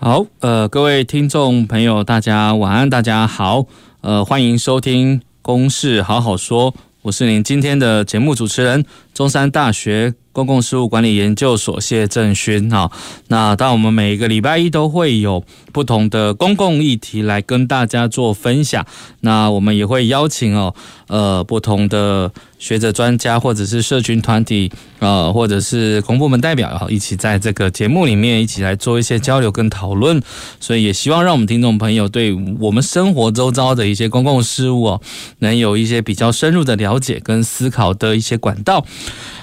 好，呃，各位听众朋友，大家晚安，大家好，呃，欢迎收听《公事好好说》，我是您今天的节目主持人，中山大学公共事务管理研究所谢政勋哈，那当我们每一个礼拜一都会有不同的公共议题来跟大家做分享。那我们也会邀请哦，呃，不同的学者、专家或者是社群团体，呃，或者是公部门代表，一起在这个节目里面一起来做一些交流跟讨论。所以也希望让我们听众朋友对我们生活周遭的一些公共事务哦，能有一些比较深入的了解跟思考的一些管道。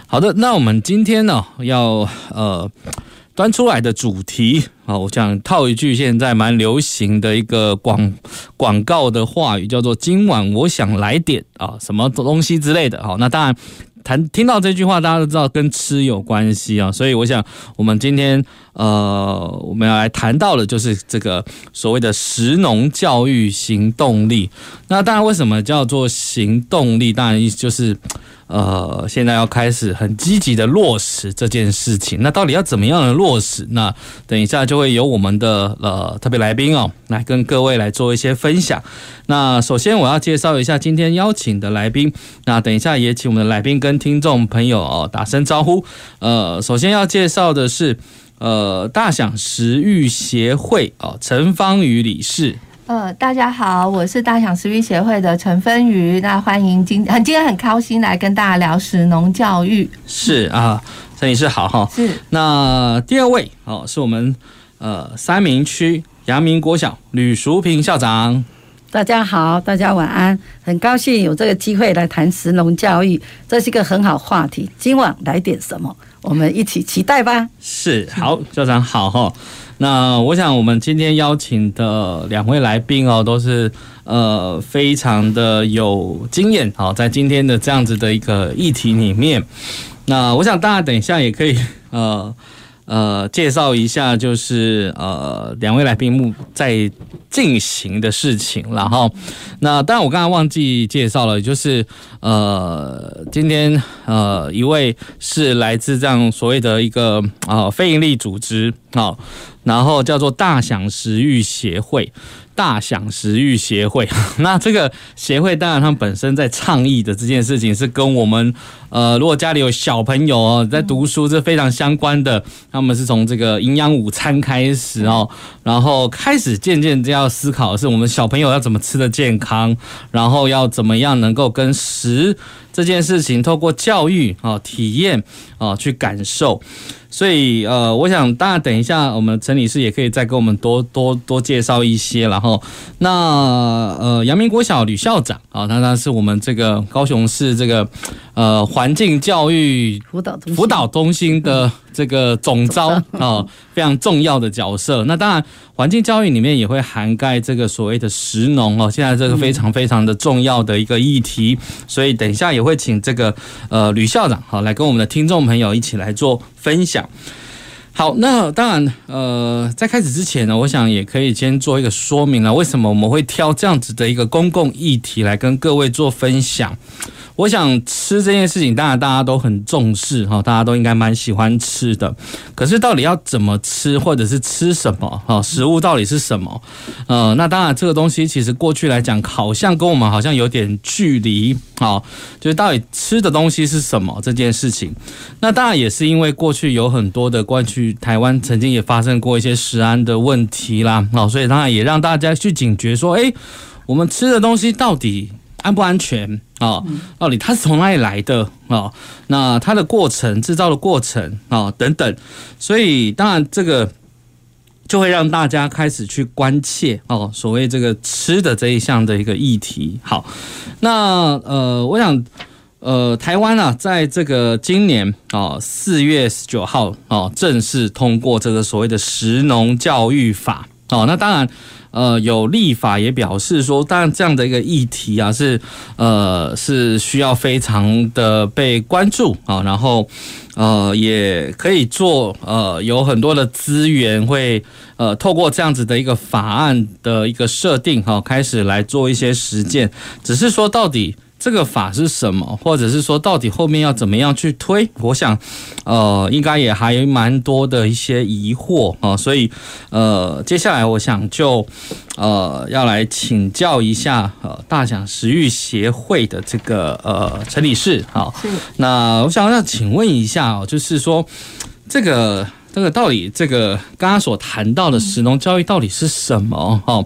好的，那我们今天呢要呃端出来的主题啊，我想套一句现在蛮流行的一个广广告的话语，叫做“今晚我想来点啊什么东西之类的”。好，那当然谈听到这句话，大家都知道跟吃有关系啊，所以我想我们今天呃我们要来谈到的就是这个所谓的食农教育行动力。那当然，为什么叫做行动力？当然意思就是。呃，现在要开始很积极的落实这件事情，那到底要怎么样的落实？那等一下就会由我们的呃特别来宾哦，来跟各位来做一些分享。那首先我要介绍一下今天邀请的来宾，那等一下也请我们的来宾跟听众朋友哦打声招呼。呃，首先要介绍的是呃大享食育协会哦陈芳瑜理事。呃，大家好，我是大享食育协会的陈芬瑜。那欢迎今很今天很高兴来跟大家聊食农教育。是啊，陈女士好哈。是。那第二位哦，是我们呃三明区阳明国小吕淑萍校长。大家好，大家晚安。很高兴有这个机会来谈食农教育，这是一个很好话题。今晚来点什么？我们一起期待吧。是，好，校长好哈。那我想，我们今天邀请的两位来宾哦，都是呃非常的有经验哦，在今天的这样子的一个议题里面，那我想大家等一下也可以呃。呃，介绍一下，就是呃，两位来宾目在进行的事情，然后，那当然我刚才忘记介绍了，就是呃，今天呃，一位是来自这样所谓的一个啊、非营利组织好、然后叫做大享食欲协会。大享食欲协会，那这个协会当然，他们本身在倡议的这件事情是跟我们，呃，如果家里有小朋友哦，在读书这非常相关的。他们是从这个营养午餐开始哦，然后开始渐渐这样思考是我们小朋友要怎么吃得健康，然后要怎么样能够跟食这件事情透过教育啊、体验啊去感受。所以，呃，我想，当然，等一下，我们陈女士也可以再给我们多多多介绍一些。然后，那呃，阳明国小吕校长啊，那他是我们这个高雄市这个呃环境教育辅导辅导中心的这个总招啊，非常重要的角色。那当然，环境教育里面也会涵盖这个所谓的食农哦，现在这个非常非常的重要的一个议题。所以，等一下也会请这个呃吕校长好来跟我们的听众朋友一起来做分享。好，那当然，呃，在开始之前呢，我想也可以先做一个说明了，为什么我们会挑这样子的一个公共议题来跟各位做分享。我想吃这件事情，当然大家都很重视哈，大家都应该蛮喜欢吃的。可是到底要怎么吃，或者是吃什么？哈，食物到底是什么？呃，那当然这个东西其实过去来讲，好像跟我们好像有点距离啊。就是到底吃的东西是什么这件事情？那当然也是因为过去有很多的过去台湾曾经也发生过一些食安的问题啦，啊，所以当然也让大家去警觉说，诶，我们吃的东西到底安不安全啊？到底它是从哪里来的啊？那它的过程、制造的过程啊等等，所以当然这个就会让大家开始去关切哦，所谓这个吃的这一项的一个议题。好，那呃，我想呃，台湾啊，在这个今年啊四月十九号啊正式通过这个所谓的食农教育法。哦，那当然。呃，有立法也表示说，当然这样的一个议题啊，是呃是需要非常的被关注啊，然后呃也可以做呃有很多的资源会呃透过这样子的一个法案的一个设定哈，开始来做一些实践，只是说到底。这个法是什么，或者是说到底后面要怎么样去推？我想，呃，应该也还蛮多的一些疑惑啊，所以，呃，接下来我想就，呃，要来请教一下呃大享食育协会的这个呃陈理事，好，那我想要请问一下哦，就是说这个这个到底这个刚刚所谈到的食农教育到底是什么？哈，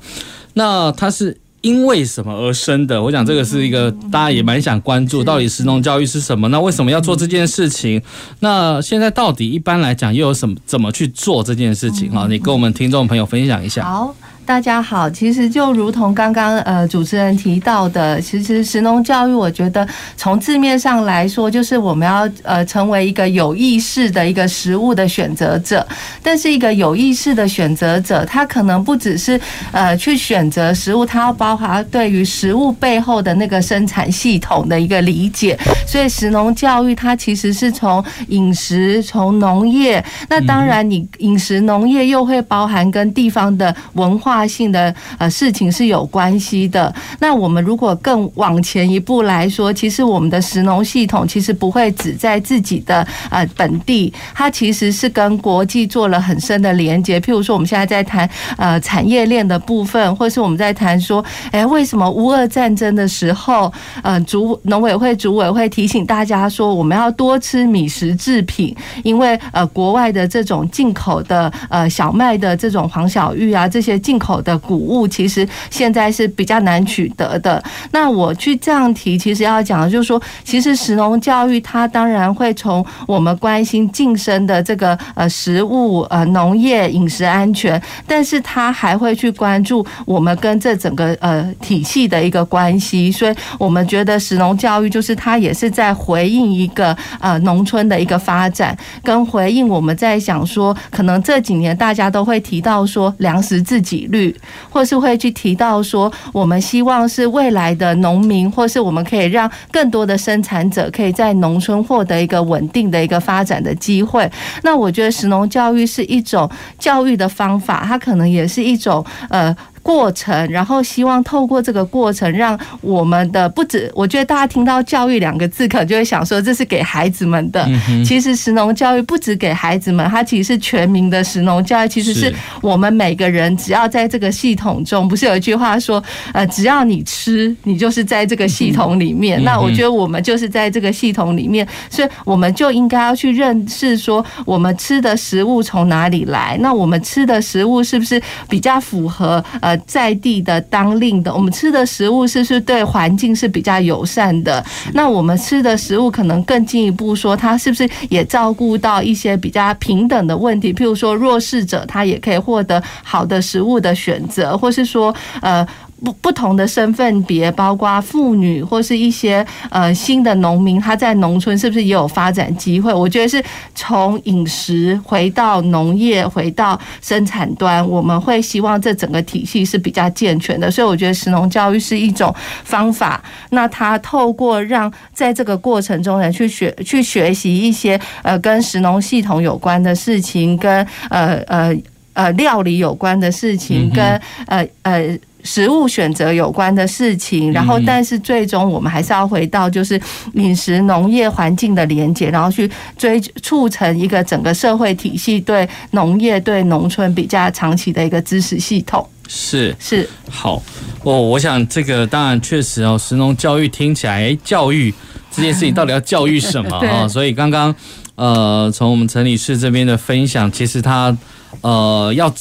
那它是。因为什么而生的？我想这个是一个大家也蛮想关注，到底食农教育是什么？那为什么要做这件事情？那现在到底一般来讲又有什么怎么去做这件事情？好，你跟我们听众朋友分享一下。好。大家好，其实就如同刚刚呃主持人提到的，其实食农教育，我觉得从字面上来说，就是我们要呃成为一个有意识的一个食物的选择者。但是一个有意识的选择者，他可能不只是呃去选择食物，他要包含对于食物背后的那个生产系统的一个理解。所以食农教育它其实是从饮食、从农业，那当然你饮食农业又会包含跟地方的文化。性的呃事情是有关系的。那我们如果更往前一步来说，其实我们的食农系统其实不会只在自己的呃本地，它其实是跟国际做了很深的连接。譬如说，我们现在在谈呃产业链的部分，或是我们在谈说，哎，为什么乌俄战争的时候，呃，主农委会主委会提醒大家说，我们要多吃米食制品，因为呃国外的这种进口的呃小麦的这种黄小玉啊，这些进口。的谷物其实现在是比较难取得的。那我去这样提，其实要讲的就是说，其实食农教育它当然会从我们关心晋升的这个呃食物呃农业饮食安全，但是它还会去关注我们跟这整个呃体系的一个关系。所以我们觉得食农教育就是它也是在回应一个呃农村的一个发展，跟回应我们在想说，可能这几年大家都会提到说粮食自给率。或是会去提到说，我们希望是未来的农民，或是我们可以让更多的生产者可以在农村获得一个稳定的一个发展的机会。那我觉得食农教育是一种教育的方法，它可能也是一种呃。过程，然后希望透过这个过程，让我们的不止，我觉得大家听到“教育”两个字，可能就会想说这是给孩子们的。其实食农教育不止给孩子们，它其实是全民的食农教育，其实是我们每个人只要在这个系统中，不是有一句话说，呃，只要你吃，你就是在这个系统里面。那我觉得我们就是在这个系统里面，所以我们就应该要去认识说，我们吃的食物从哪里来？那我们吃的食物是不是比较符合呃？在地的当令的，我们吃的食物是不是对环境是比较友善的？那我们吃的食物可能更进一步说，它是不是也照顾到一些比较平等的问题？譬如说弱势者，他也可以获得好的食物的选择，或是说，呃。不不同的身份别，包括妇女或是一些呃新的农民，他在农村是不是也有发展机会？我觉得是从饮食回到农业，回到生产端，我们会希望这整个体系是比较健全的。所以我觉得食农教育是一种方法。那他透过让在这个过程中呢，去学去学习一些呃跟食农系统有关的事情，跟呃呃呃料理有关的事情，跟呃呃。食物选择有关的事情，然后但是最终我们还是要回到就是饮食农业环境的连接，然后去追促成一个整个社会体系对农业对农村比较长期的一个支持系统。是是好哦，我想这个当然确实哦，食农教育听起来，教育这件事情到底要教育什么 啊？所以刚刚呃，从我们陈理事这边的分享，其实他呃要。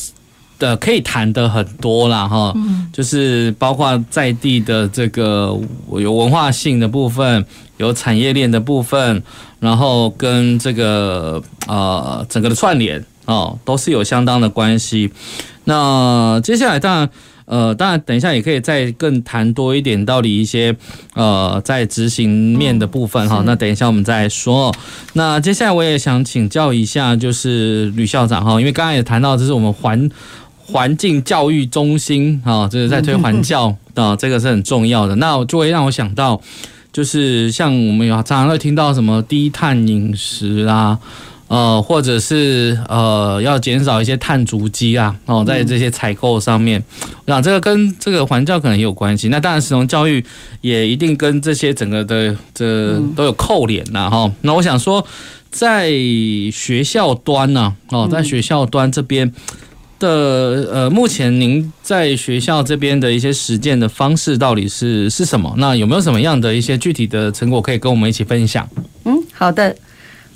的可以谈的很多啦，哈，就是包括在地的这个有文化性的部分，有产业链的部分，然后跟这个呃整个的串联哦，都是有相当的关系。那接下来当然呃当然等一下也可以再更谈多一点，到底一些呃在执行面的部分哈。那等一下我们再说。那接下来我也想请教一下，就是吕校长哈，因为刚刚也谈到这是我们环。环境教育中心啊，这、就是在推环教 啊，这个是很重要的。那就会让我想到，就是像我们有常常会听到什么低碳饮食啊。呃，或者是呃，要减少一些碳足迹啊，哦，在这些采购上面，我想这个跟这个环教可能也有关系。那当然，食农教育也一定跟这些整个的这都有扣连呐，哈。那我想说，在学校端呢，哦，在学校端这边的呃，目前您在学校这边的一些实践的方式到底是是什么？那有没有什么样的一些具体的成果可以跟我们一起分享？嗯，好的。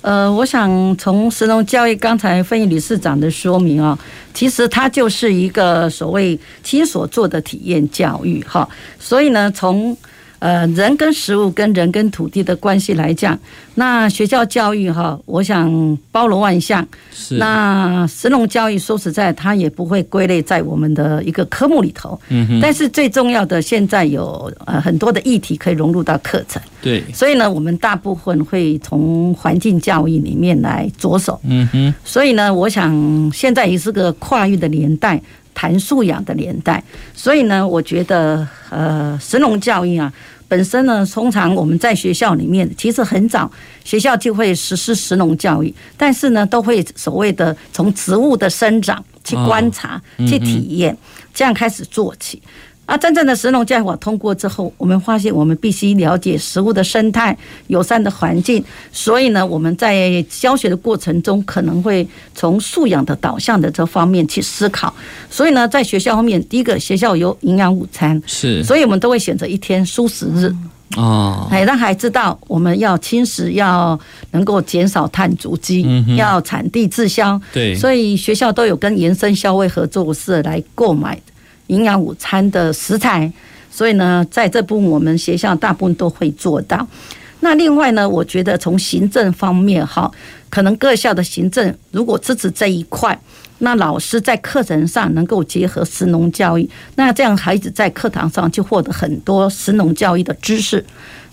呃，我想从食农教育刚才芬仪理事长的说明啊，其实它就是一个所谓亲所做的体验教育哈，所以呢，从呃，人跟食物跟人跟土地的关系来讲，那学校教育哈，我想包罗万象。是。那神农教育说实在，它也不会归类在我们的一个科目里头。嗯哼。但是最重要的，现在有呃很多的议题可以融入到课程。对。所以呢，我们大部分会从环境教育里面来着手。嗯哼。所以呢，我想现在也是个跨域的年代。谈素养的年代，所以呢，我觉得呃，神农教育啊，本身呢，通常我们在学校里面，其实很早学校就会实施食农教育，但是呢，都会所谓的从植物的生长去观察、去体验，这样开始做起。啊，真正的食农教育法通过之后，我们发现我们必须了解食物的生态、友善的环境，所以呢，我们在教学的过程中可能会从素养的导向的这方面去思考。所以呢，在学校方面，第一个学校有营养午餐，是，所以我们都会选择一天蔬食日。哦，哎，让孩子知道我们要轻食，要能够减少碳足迹，要产地滞销，对，所以学校都有跟延伸消费合作社来购买。营养午餐的食材，所以呢，在这部分我们学校大部分都会做到。那另外呢，我觉得从行政方面哈，可能各校的行政如果支持这一块，那老师在课程上能够结合食农教育，那这样孩子在课堂上就获得很多食农教育的知识。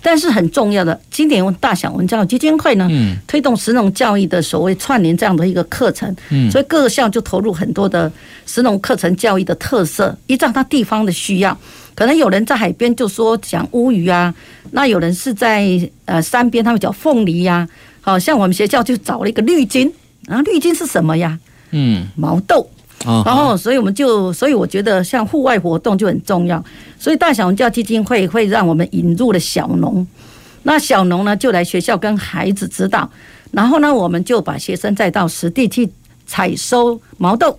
但是很重要的，今年大小文教育基金会呢，推动石农教育的所谓串联这样的一个课程，所以各个校就投入很多的石农课程教育的特色，依照它地方的需要，可能有人在海边就说讲乌鱼啊，那有人是在呃山边，他们讲凤梨呀，好像我们学校就找了一个绿金，然后绿金是什么呀？嗯，毛豆。然后，所以我们就，所以我觉得像户外活动就很重要。所以大小文教基金会会让我们引入了小农，那小农呢就来学校跟孩子指导，然后呢我们就把学生带到实地去采收毛豆。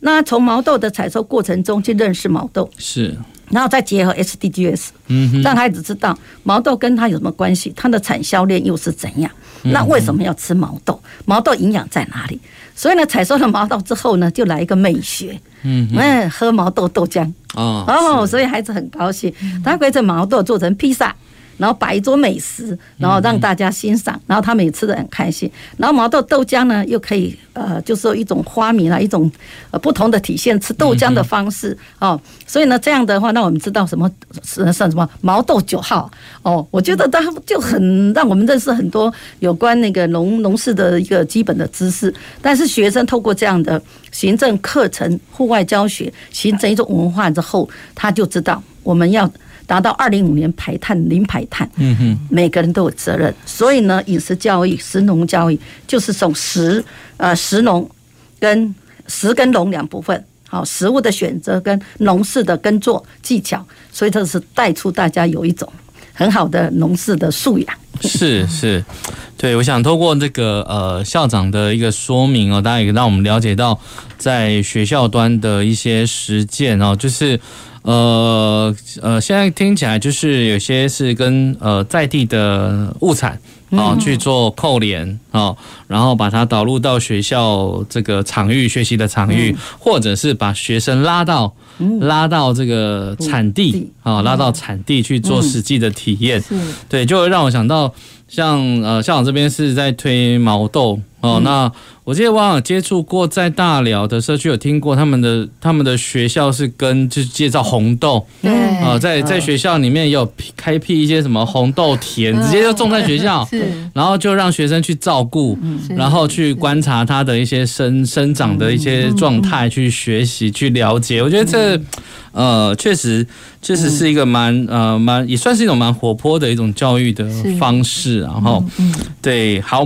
那从毛豆的采收过程中去认识毛豆，是，然后再结合 SDGs，嗯，让孩子知道毛豆跟他有什么关系，它的产销链又是怎样。那为什么要吃毛豆？毛豆营养在哪里？所以呢，采收了毛豆之后呢，就来一个美学，嗯，嗯，喝毛豆豆浆，哦，哦，所以孩子很高兴，他可以这毛豆做成披萨。然后摆一桌美食，然后让大家欣赏，然后他们也吃的很开心。然后毛豆豆浆呢，又可以呃，就是说一种花名啊，一种呃不同的体现吃豆浆的方式哦。所以呢，这样的话，那我们知道什么是算什么毛豆九号哦。我觉得他就很让我们认识很多有关那个农农事的一个基本的知识。但是学生透过这样的行政课程、户外教学，形成一种文化之后，他就知道我们要。达到二零五年排碳零排碳，嗯哼，每个人都有责任。所以呢，饮食教育、食农教育就是从食呃食农跟食跟农两部分，好，食物的选择跟农事的耕作技巧，所以这是带出大家有一种很好的农事的素养。是是，对，我想透过这个呃校长的一个说明哦，大家也让我们了解到在学校端的一些实践哦，就是。呃呃，现在听起来就是有些是跟呃在地的物产啊去做扣连啊，然后把它导入到学校这个场域学习的场域，或者是把学生拉到拉到这个产地啊，拉到产地去做实际的体验。对，就会让我想到像呃校长这边是在推毛豆。哦。那我记得我有接触过，在大寮的社区有听过他们的他们的学校是跟就是介绍红豆，对。啊，在在学校里面也有开辟一些什么红豆田，直接就种在学校，是，然后就让学生去照顾，然后去观察它的一些生生长的一些状态，去学习去了解。我觉得这呃确实确实是一个蛮呃蛮也算是一种蛮活泼的一种教育的方式，然后对好。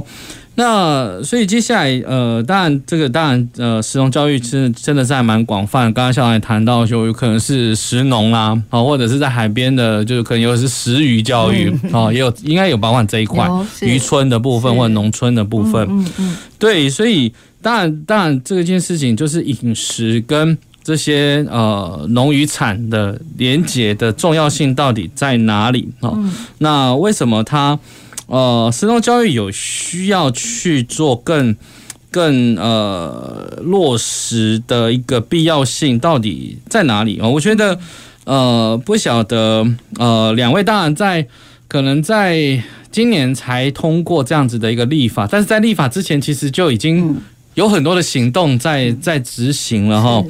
那所以接下来，呃，当然这个当然，呃，食农教育真真的是还蛮广泛。刚刚校长也谈到，就有可能是食农啦，啊，或者是在海边的，就是可能有是食鱼教育，啊，也有应该有包含这一块渔村的部分或者农村的部分。嗯嗯，对，所以当然当然这件事情就是饮食跟这些呃农渔产的连结的重要性到底在哪里啊？那为什么它？呃，食农教育有需要去做更更呃落实的一个必要性，到底在哪里啊？我觉得呃不晓得呃两位当然在可能在今年才通过这样子的一个立法，但是在立法之前其实就已经有很多的行动在在执行了哈。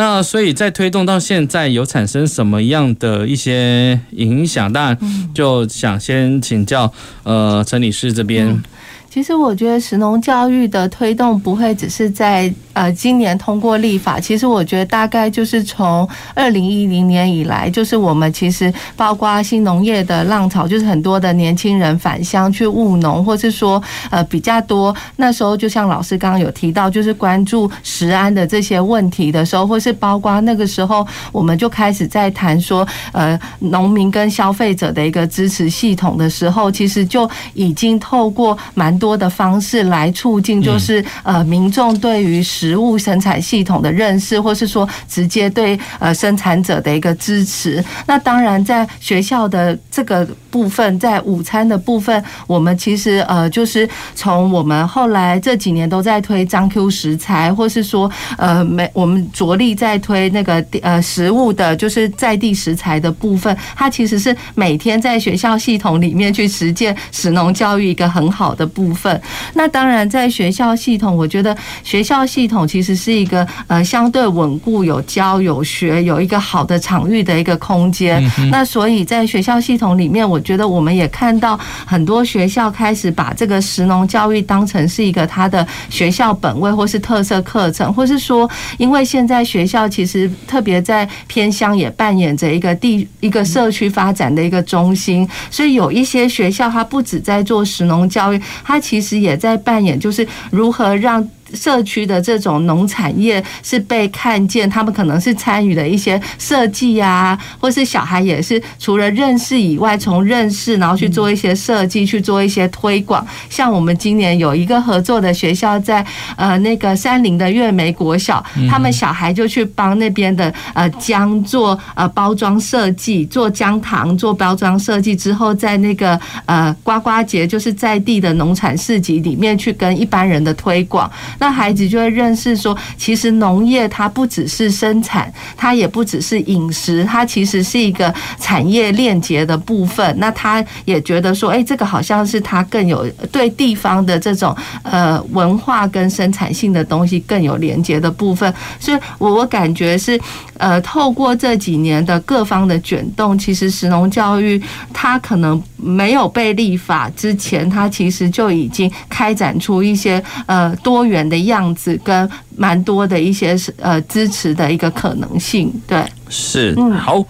那所以，在推动到现在，有产生什么样的一些影响？当然，就想先请教呃陈女士这边。其实我觉得石农教育的推动不会只是在呃今年通过立法，其实我觉得大概就是从二零一零年以来，就是我们其实包括新农业的浪潮，就是很多的年轻人返乡去务农，或是说呃比较多那时候就像老师刚刚有提到，就是关注食安的这些问题的时候，或是包括那个时候我们就开始在谈说呃农民跟消费者的一个支持系统的时候，其实就已经透过蛮。多的方式来促进，就是呃民众对于食食物生产系统的认识，或是说直接对呃生产者的一个支持。那当然，在学校的这个部分，在午餐的部分，我们其实呃就是从我们后来这几年都在推张 Q 食材，或是说呃每我们着力在推那个呃食物的，就是在地食材的部分，它其实是每天在学校系统里面去实践食农教育一个很好的。部分，那当然在学校系统，我觉得学校系统其实是一个呃相对稳固、有教有学、有一个好的场域的一个空间。那所以在学校系统里面，我觉得我们也看到很多学校开始把这个食农教育当成是一个它的学校本位或是特色课程，或是说，因为现在学校其实特别在偏乡也扮演着一个地一个社区发展的一个中心，所以有一些学校它不止在做食农教育，它其实也在扮演，就是如何让。社区的这种农产业是被看见，他们可能是参与了一些设计啊，或是小孩也是除了认识以外，从认识然后去做一些设计，去做一些推广。像我们今年有一个合作的学校在呃那个山林的月梅国小，他们小孩就去帮那边的呃姜做呃包装设计，做姜糖做包装设计之后，在那个呃呱呱节就是在地的农产市集里面去跟一般人的推广。那孩子就会认识说，其实农业它不只是生产，它也不只是饮食，它其实是一个产业链接的部分。那他也觉得说，哎，这个好像是他更有对地方的这种呃文化跟生产性的东西更有连接的部分。所以我我感觉是，呃，透过这几年的各方的卷动，其实食农教育它可能没有被立法之前，它其实就已经开展出一些呃多元的样子跟蛮多的一些呃支持的一个可能性，对，是，好，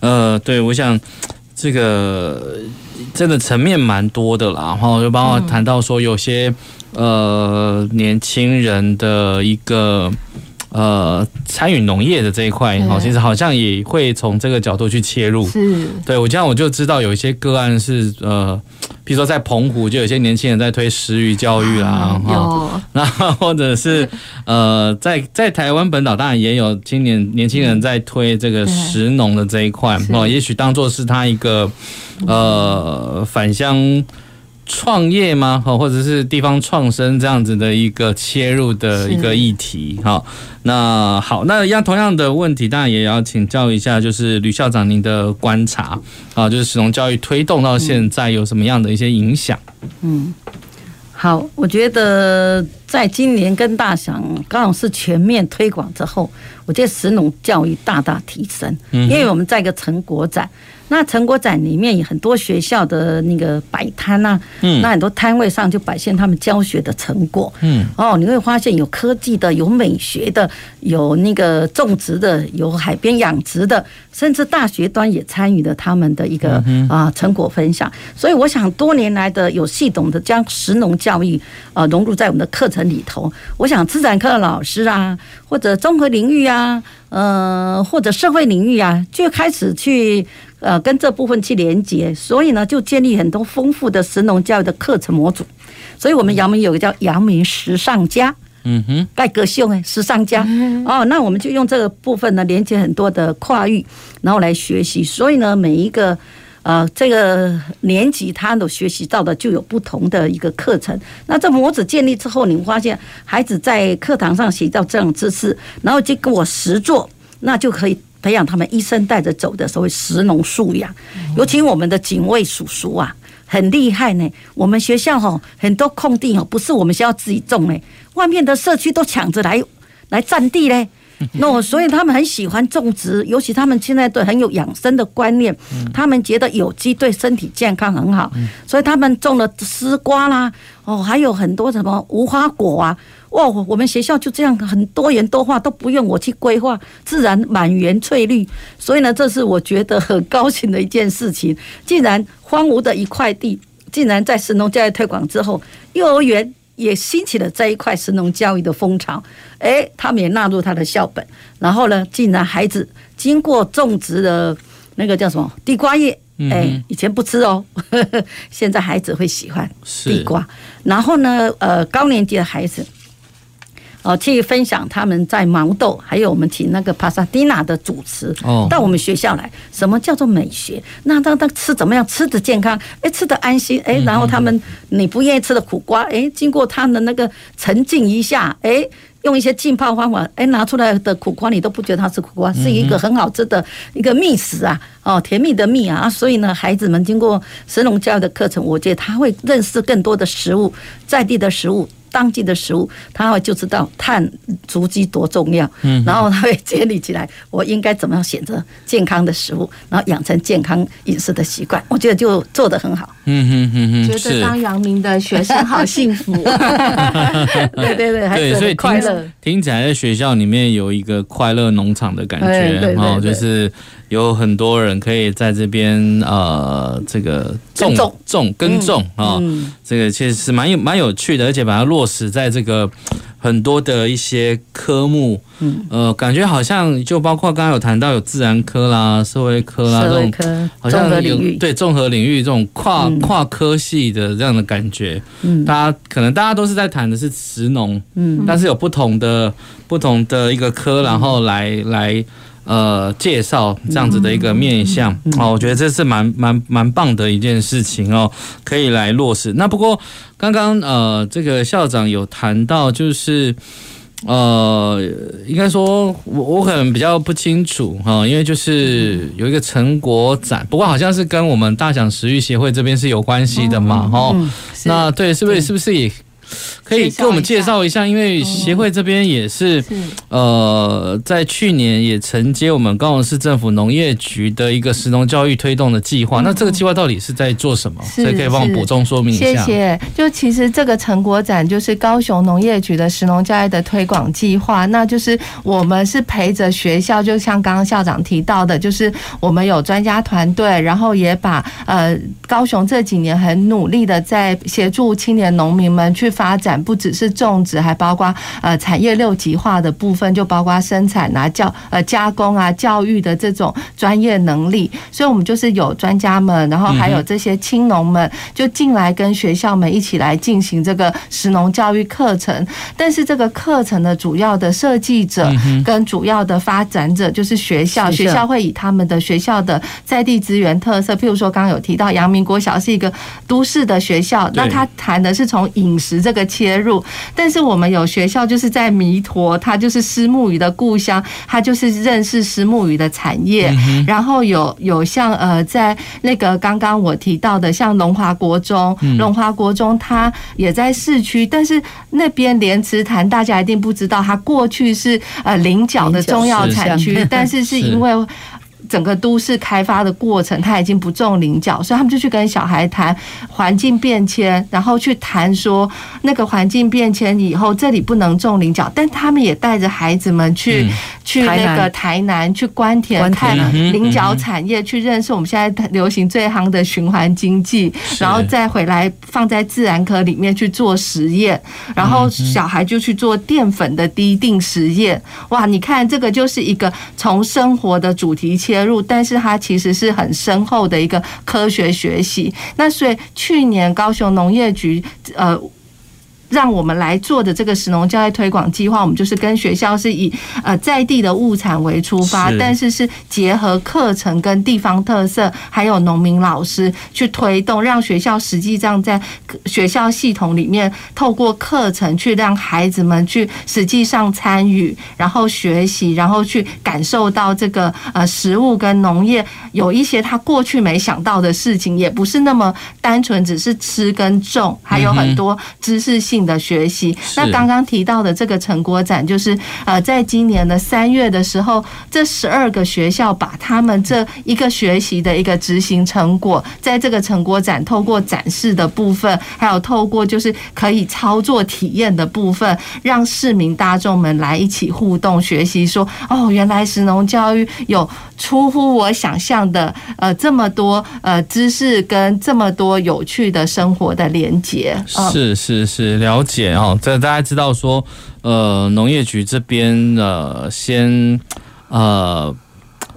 呃，对，我想这个真的层面蛮多的啦，然后就帮我谈到说有些呃年轻人的一个。呃，参与农业的这一块，哈，其实好像也会从这个角度去切入。是，对我这样我就知道有一些个案是呃，比如说在澎湖就有些年轻人在推食育教育啦，哈，那或者是 呃，在在台湾本岛当然也有青年年轻人在推这个食农的这一块，哦，也许当做是他一个呃返乡。创业吗？哈，或者是地方创生这样子的一个切入的一个议题。哈，那好，那一样同样的问题，当然也要请教一下，就是吕校长您的观察啊，就是食农教育推动到现在有什么样的一些影响？嗯，好，我觉得在今年跟大想刚好是全面推广之后，我觉得石农教育大大提升，因为我们在一个成果展。那成果展里面有很多学校的那个摆摊呐，嗯，那很多摊位上就摆现他们教学的成果，嗯，哦，你会发现有科技的，有美学的，有那个种植的，有海边养殖的，甚至大学端也参与了他们的一个啊成果分享。所以我想多年来的有系统的将食农教育啊融入在我们的课程里头，我想自然课的老师啊，或者综合领域啊，呃，或者社会领域啊，就开始去。呃，跟这部分去连接，所以呢，就建立很多丰富的神农教育的课程模组。所以我们阳明有个叫阳明时尚家，嗯哼，盖格秀哎，时尚家哦，那我们就用这个部分呢，连接很多的跨域，然后来学习。所以呢，每一个呃这个年级他都学习到的就有不同的一个课程。那这模子建立之后，你会发现孩子在课堂上学到这种知识，然后就跟我实做，那就可以。培养他们一生带着走的所谓食农素养，尤其我们的警卫叔叔啊，很厉害呢。我们学校哈很多空地哦，不是我们学校自己种嘞，外面的社区都抢着来来占地嘞。那所以他们很喜欢种植，尤其他们现在对很有养生的观念，他们觉得有机对身体健康很好，所以他们种了丝瓜啦，哦，还有很多什么无花果啊。哇，我们学校就这样很多元多化，都不用我去规划，自然满园翠绿。所以呢，这是我觉得很高兴的一件事情。竟然荒芜的一块地，竟然在神农教育推广之后，幼儿园也兴起了这一块神农教育的风潮。哎，他们也纳入他的校本。然后呢，竟然孩子经过种植的那个叫什么地瓜叶，哎，以前不吃哦，现在孩子会喜欢地瓜。然后呢，呃，高年级的孩子。哦，去分享他们在毛豆，还有我们请那个帕萨蒂娜的主持到我们学校来。什么叫做美学？那他他吃怎么样？吃的健康，哎，吃的安心，哎，然后他们你不愿意吃的苦瓜，哎，经过他的那个沉浸一下，哎，用一些浸泡方法，哎，拿出来的苦瓜你都不觉得它是苦瓜，是一个很好吃的一个蜜食啊，哦，甜蜜的蜜啊。所以呢，孩子们经过神农教育的课程，我觉得他会认识更多的食物，在地的食物。当季的食物，他会就知道碳足迹多重要，嗯，然后他会建立起来，我应该怎么样选择健康的食物，然后养成健康饮食的习惯。我觉得就做得很好，嗯嗯嗯嗯，觉得当阳明的学生好幸福，对 对对，对，所以快乐听起来在学校里面有一个快乐农场的感觉，哦，就是。有很多人可以在这边呃，这个种。种，耕种啊，这个其实是蛮有蛮有趣的，而且把它落实在这个很多的一些科目，嗯，呃，感觉好像就包括刚刚有谈到有自然科啦、社会科啦这种，好像有对综合领域这种跨跨科系的这样的感觉，嗯，大家可能大家都是在谈的是食农，嗯，但是有不同的不同的一个科，然后来来。呃，介绍这样子的一个面向哦，我觉得这是蛮蛮蛮棒的一件事情哦，可以来落实。那不过刚刚呃，这个校长有谈到，就是呃，应该说我我可能比较不清楚哈，因为就是有一个成果展，不过好像是跟我们大奖食育协会这边是有关系的嘛，哈。那对，是不是是不是也？可以给我们介绍一下，因为协会这边也是，呃，在去年也承接我们高雄市政府农业局的一个食农教育推动的计划。那这个计划到底是在做什么？所以可以帮我补充说明一下。谢谢。就其实这个成果展就是高雄农业局的食农教育的推广计划。那就是我们是陪着学校，就像刚刚校长提到的，就是我们有专家团队，然后也把呃高雄这几年很努力的在协助青年农民们去发展。不只是种植，还包括呃产业六级化的部分，就包括生产啊、教呃加工啊、教育的这种专业能力。所以，我们就是有专家们，然后还有这些青农们，就进来跟学校们一起来进行这个食农教育课程。但是，这个课程的主要的设计者跟主要的发展者就是学校，学校会以他们的学校的在地资源特色，譬如说刚刚有提到阳明国小是一个都市的学校，那他谈的是从饮食这这个切入。但是我们有学校就是在弥陀，它就是虱目鱼的故乡，它就是认识虱目鱼的产业。然后有有像呃，在那个刚刚我提到的，像龙华国中，龙华国中它也在市区，但是那边莲池潭大家一定不知道，它过去是呃菱角的重要产区，但是是因为。整个都市开发的过程，他已经不种菱角，所以他们就去跟小孩谈环境变迁，然后去谈说那个环境变迁以后，这里不能种菱角，但他们也带着孩子们去、嗯、去那个台南去关田看菱角产业，去认识我们现在流行最夯的循环经济，然后再回来放在自然科里面去做实验，然后小孩就去做淀粉的滴定实验。哇，你看这个就是一个从生活的主题切但是它其实是很深厚的一个科学学习。那所以去年高雄农业局呃。让我们来做的这个食农教育推广计划，我们就是跟学校是以呃在地的物产为出发，但是是结合课程跟地方特色，还有农民老师去推动，让学校实际上在学校系统里面透过课程去让孩子们去实际上参与，然后学习，然后去感受到这个呃食物跟农业有一些他过去没想到的事情，也不是那么单纯只是吃跟种，还有很多知识性。的学习，那刚刚提到的这个成果展，就是呃，在今年的三月的时候，这十二个学校把他们这一个学习的一个执行成果，在这个成果展透过展示的部分，还有透过就是可以操作体验的部分，让市民大众们来一起互动学习，说哦，原来石农教育有出乎我想象的呃这么多呃知识跟这么多有趣的生活的连结。是是是，了解哦，这大家知道说，呃，农业局这边呃，先呃，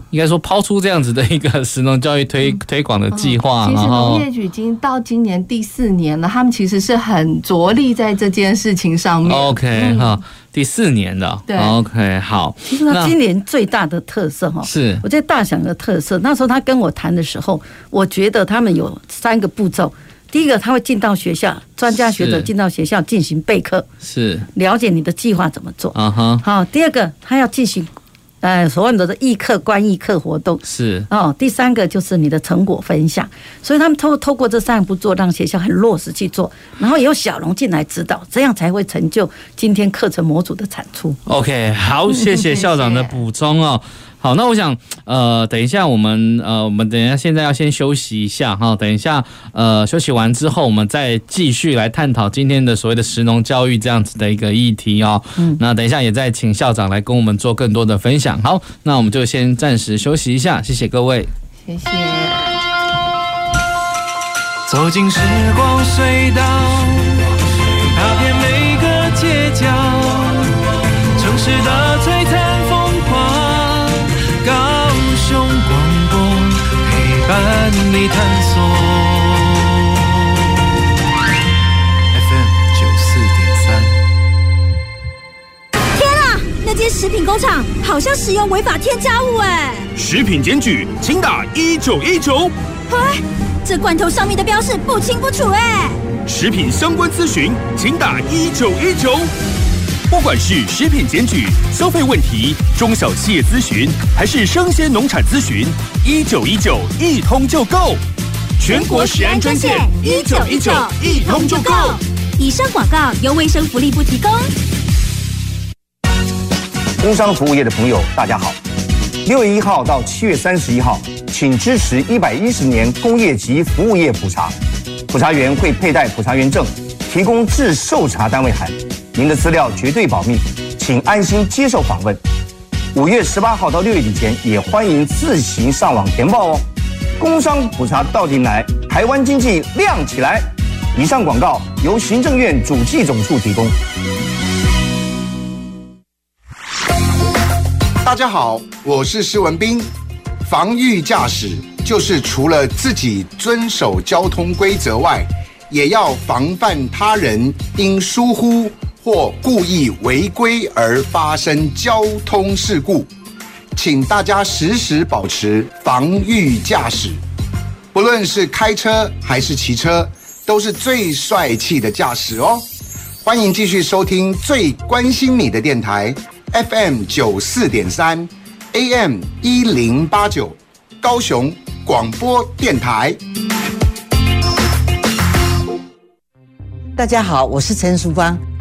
应该说抛出这样子的一个 食农教育推推广的计划。其实农业局已经到今年第四年了，他们其实是很着力在这件事情上面。OK 哈，第四年的。对，OK 好。其实他今年最大的特色哈，是我觉得大想的特色。那时候他跟我谈的时候，我觉得他们有三个步骤。第一个，他会进到学校，专家学者进到学校进行备课，是了解你的计划怎么做。啊哈。好，第二个，他要进行，呃，所谓的议课、观议课活动。是。哦，第三个就是你的成果分享。所以他们透透过这三个步骤，让学校很落实去做，然后有小龙进来指导，这样才会成就今天课程模组的产出。OK，好，谢谢校长的补充哦。好，那我想，呃，等一下我们，呃，我们等一下现在要先休息一下哈，等一下，呃，休息完之后，我们再继续来探讨今天的所谓的食农教育这样子的一个议题哦。嗯，那等一下也再请校长来跟我们做更多的分享。好，那我们就先暂时休息一下，谢谢各位，谢谢。走进时光隧道，踏遍每个街角，城市的璀你探索。FM 九四点三。天啊，那间食品工厂好像使用违法添加物哎！食品检举，请打一九一九。哎，这罐头上面的标示不清不楚哎！食品相关咨询，请打一九一九。不管是食品检举、消费问题、中小企业咨询，还是生鲜农产咨询，一九一九一通就够。全国食安专线一九一九一通就够。以上广告由卫生福利部提供。工商服务业的朋友，大家好。六月一号到七月三十一号，请支持一百一十年工业及服务业普查。普查员会佩戴普查员证，提供至受查单位函。您的资料绝对保密，请安心接受访问。五月十八号到六月底前，也欢迎自行上网填报哦。工商普查到底来，台湾经济亮起来。以上广告由行政院主计总处提供。大家好，我是施文彬。防御驾驶就是除了自己遵守交通规则外，也要防范他人因疏忽。或故意违规而发生交通事故，请大家时时保持防御驾驶。不论是开车还是骑车，都是最帅气的驾驶哦。欢迎继续收听最关心你的电台 FM 九四点三 AM 一零八九高雄广播电台。大家好，我是陈淑芳，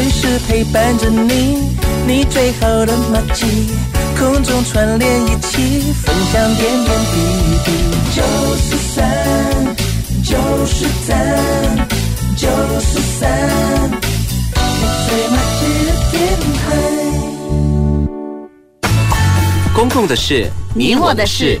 随时陪伴着你，你最好的默契。空中串联一起，分享点点滴滴。九十三，九十三，九十三，你最默契的电台。公共的事，你我的事。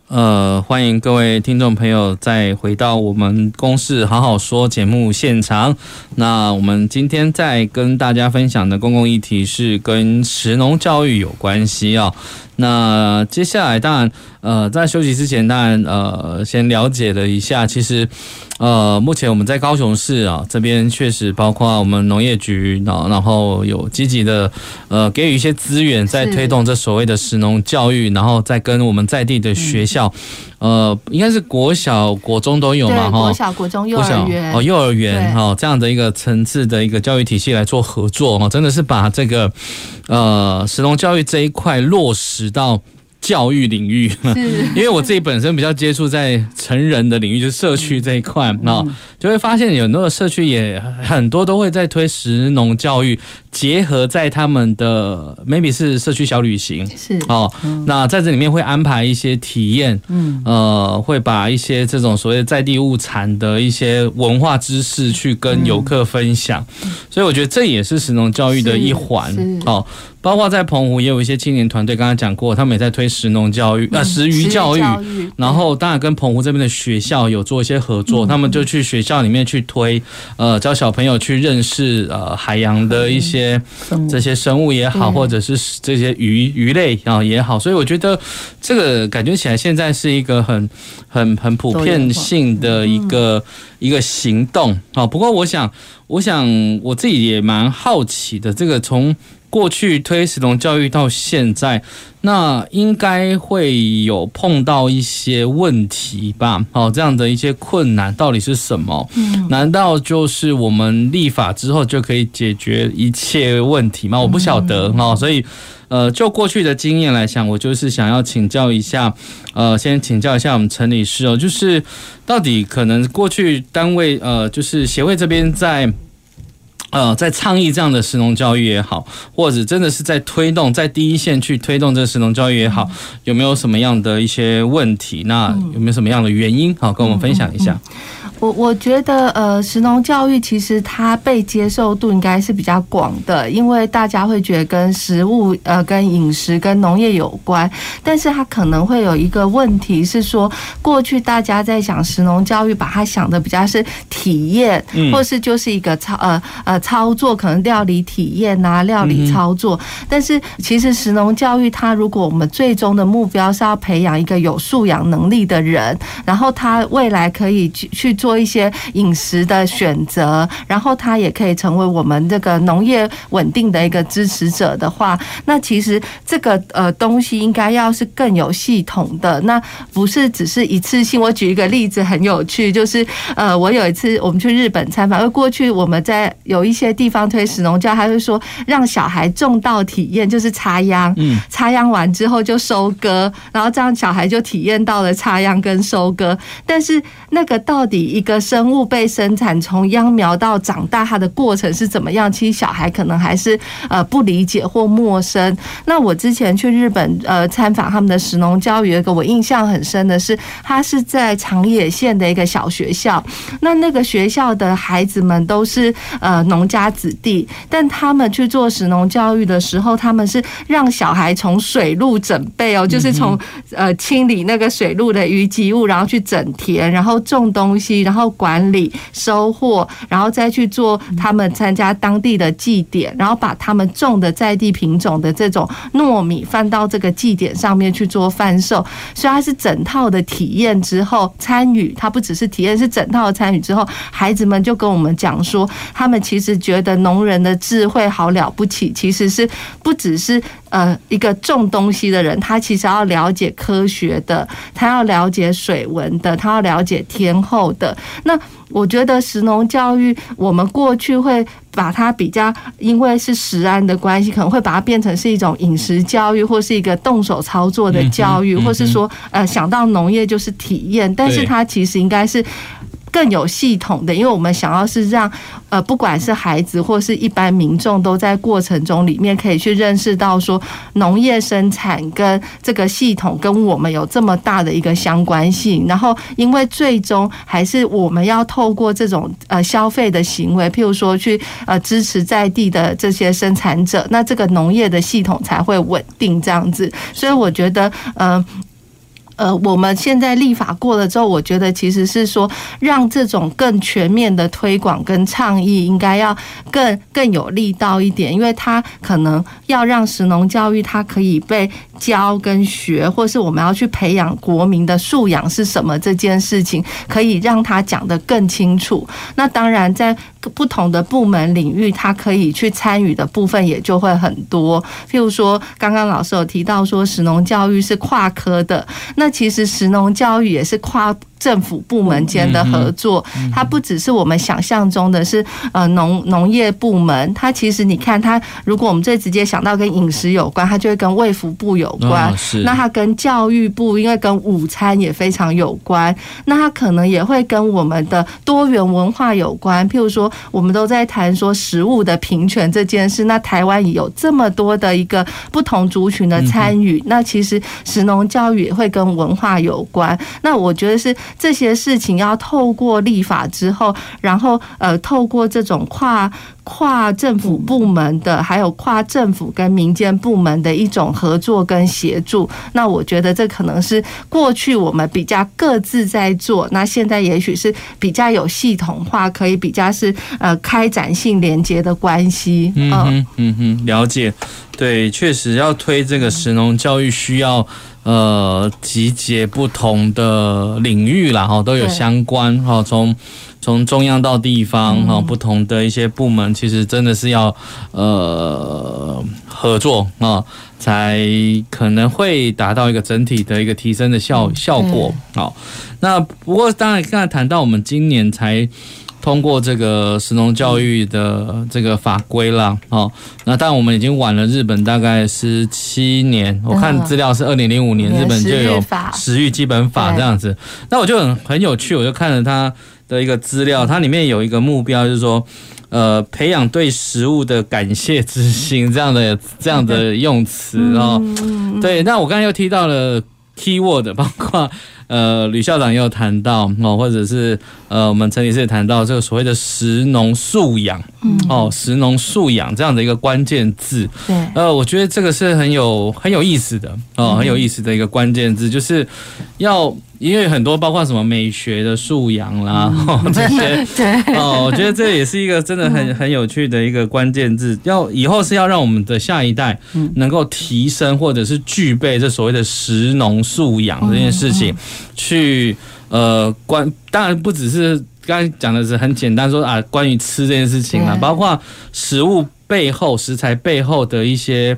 呃，欢迎各位听众朋友再回到我们《公事好好说》节目现场。那我们今天再跟大家分享的公共议题是跟食农教育有关系啊。那接下来，当然，呃，在休息之前，当然，呃，先了解了一下，其实，呃，目前我们在高雄市啊这边，确实包括我们农业局，然然后有积极的，呃，给予一些资源，在推动这所谓的食农教育，然后再跟我们在地的学校，呃，应该是国小、国中都有嘛，哈，国小、国中、幼儿园，哦，幼儿园，哈，这样的一个层次的一个教育体系来做合作，哈，真的是把这个。呃，石龙教育这一块落实到教育领域，因为我自己本身比较接触在成人的领域，就是社区这一块，那就会发现有很多的社区也很多都会在推食农教育。结合在他们的 maybe 是社区小旅行。是。哦，那在这里面会安排一些体验，嗯。呃，会把一些这种所谓在地物产的一些文化知识去跟游客分享，所以我觉得这也是食农教育的一环。哦。包括在澎湖也有一些青年团队，刚刚讲过，他们也在推食农教育啊食鱼教育，然后当然跟澎湖这边的学校有做一些合作，他们就去学校里面去推，呃，教小朋友去认识呃海洋的一些。些这些生物也好，或者是这些鱼鱼类啊也好，所以我觉得这个感觉起来现在是一个很很很普遍性的一个一个行动啊。不过我想，我想我自己也蛮好奇的，这个从。过去推石龙教育到现在，那应该会有碰到一些问题吧？好，这样的一些困难到底是什么？嗯，难道就是我们立法之后就可以解决一切问题吗？我不晓得哈。所以，呃，就过去的经验来讲，我就是想要请教一下，呃，先请教一下我们陈理事哦，就是到底可能过去单位，呃，就是协会这边在。呃，在倡议这样的实农教育也好，或者真的是在推动，在第一线去推动这个食农教育也好，有没有什么样的一些问题？那有没有什么样的原因？好，跟我们分享一下。我我觉得，呃，食农教育其实它被接受度应该是比较广的，因为大家会觉得跟食物、呃，跟饮食、跟农业有关。但是它可能会有一个问题是说，过去大家在想食农教育，把它想的比较是体验，或是就是一个操呃呃操作，可能料理体验啊，料理操作。但是其实食农教育，它如果我们最终的目标是要培养一个有素养能力的人，然后他未来可以去去做。做一些饮食的选择，然后他也可以成为我们这个农业稳定的一个支持者的话，那其实这个呃东西应该要是更有系统的，那不是只是一次性。我举一个例子很有趣，就是呃，我有一次我们去日本参访，因为过去我们在有一些地方推食农教，还会说让小孩种稻体验，就是插秧，嗯，插秧完之后就收割，然后这样小孩就体验到了插秧跟收割。但是那个到底一一个生物被生产从秧苗到长大，它的过程是怎么样？其实小孩可能还是呃不理解或陌生。那我之前去日本呃参访他们的食农教育，一个我印象很深的是，他是在长野县的一个小学校。那那个学校的孩子们都是呃农家子弟，但他们去做食农教育的时候，他们是让小孩从水路整备哦，就是从呃清理那个水路的淤积物，然后去整田，然后种东西，然后然后管理收获，然后再去做他们参加当地的祭典，然后把他们种的在地品种的这种糯米放到这个祭典上面去做贩售，所以它是整套的体验之后参与，它不只是体验，是整套参与之后，孩子们就跟我们讲说，他们其实觉得农人的智慧好了不起，其实是不只是呃一个种东西的人，他其实要了解科学的，他要了解水文的，他要了解天候的。那我觉得食农教育，我们过去会把它比较，因为是食安的关系，可能会把它变成是一种饮食教育，或是一个动手操作的教育，或是说呃想到农业就是体验，但是它其实应该是。更有系统的，因为我们想要是让呃，不管是孩子或是一般民众，都在过程中里面可以去认识到说，农业生产跟这个系统跟我们有这么大的一个相关性。然后，因为最终还是我们要透过这种呃消费的行为，譬如说去呃支持在地的这些生产者，那这个农业的系统才会稳定这样子。所以我觉得，嗯、呃。呃，我们现在立法过了之后，我觉得其实是说，让这种更全面的推广跟倡议应该要更更有力道一点，因为它可能要让食农教育它可以被教跟学，或是我们要去培养国民的素养是什么这件事情，可以让他讲得更清楚。那当然，在不同的部门领域，他可以去参与的部分也就会很多。譬如说，刚刚老师有提到说，食农教育是跨科的，那其实食农教育也是跨。政府部门间的合作，它不只是我们想象中的是呃农农业部门，它其实你看它，如果我们最直接想到跟饮食有关，它就会跟卫福部有关。是，那它跟教育部，因为跟午餐也非常有关，那它可能也会跟我们的多元文化有关。譬如说，我们都在谈说食物的平权这件事，那台湾有这么多的一个不同族群的参与，那其实食农教育也会跟文化有关。那我觉得是。这些事情要透过立法之后，然后呃，透过这种跨跨政府部门的，还有跨政府跟民间部门的一种合作跟协助。那我觉得这可能是过去我们比较各自在做，那现在也许是比较有系统化，可以比较是呃开展性连接的关系。嗯哼嗯哼，了解。对，确实要推这个食农教育需要。呃，集结不同的领域啦，哈，都有相关哈，从从中央到地方哈，不同的一些部门，其实真的是要呃合作啊，才可能会达到一个整体的一个提升的效效果。好，那不过当然刚才谈到我们今年才。通过这个神农教育的这个法规啦，哦，那但我们已经晚了日本大概十七年。我看资料是二零零五年，日本就有食育基本法这样子。那我就很很有趣，我就看了它的一个资料，它里面有一个目标，就是说，呃，培养对食物的感谢之心这样的这样的用词哦。对，那我刚才又提到了 keyword，包括。呃，吕校长也有谈到哦，或者是呃，我们陈理事也谈到这个所谓的食农素养，哦，食农素养这样的一个关键字。对，呃，我觉得这个是很有很有意思的哦，很有意思的一个关键字，就是要。因为很多包括什么美学的素养啦，嗯、这些 对。哦，我觉得这也是一个真的很很有趣的一个关键字。要以后是要让我们的下一代能够提升或者是具备这所谓的食农素养这件事情，去呃关当然不只是刚才讲的是很简单说啊，关于吃这件事情啊，包括食物背后食材背后的一些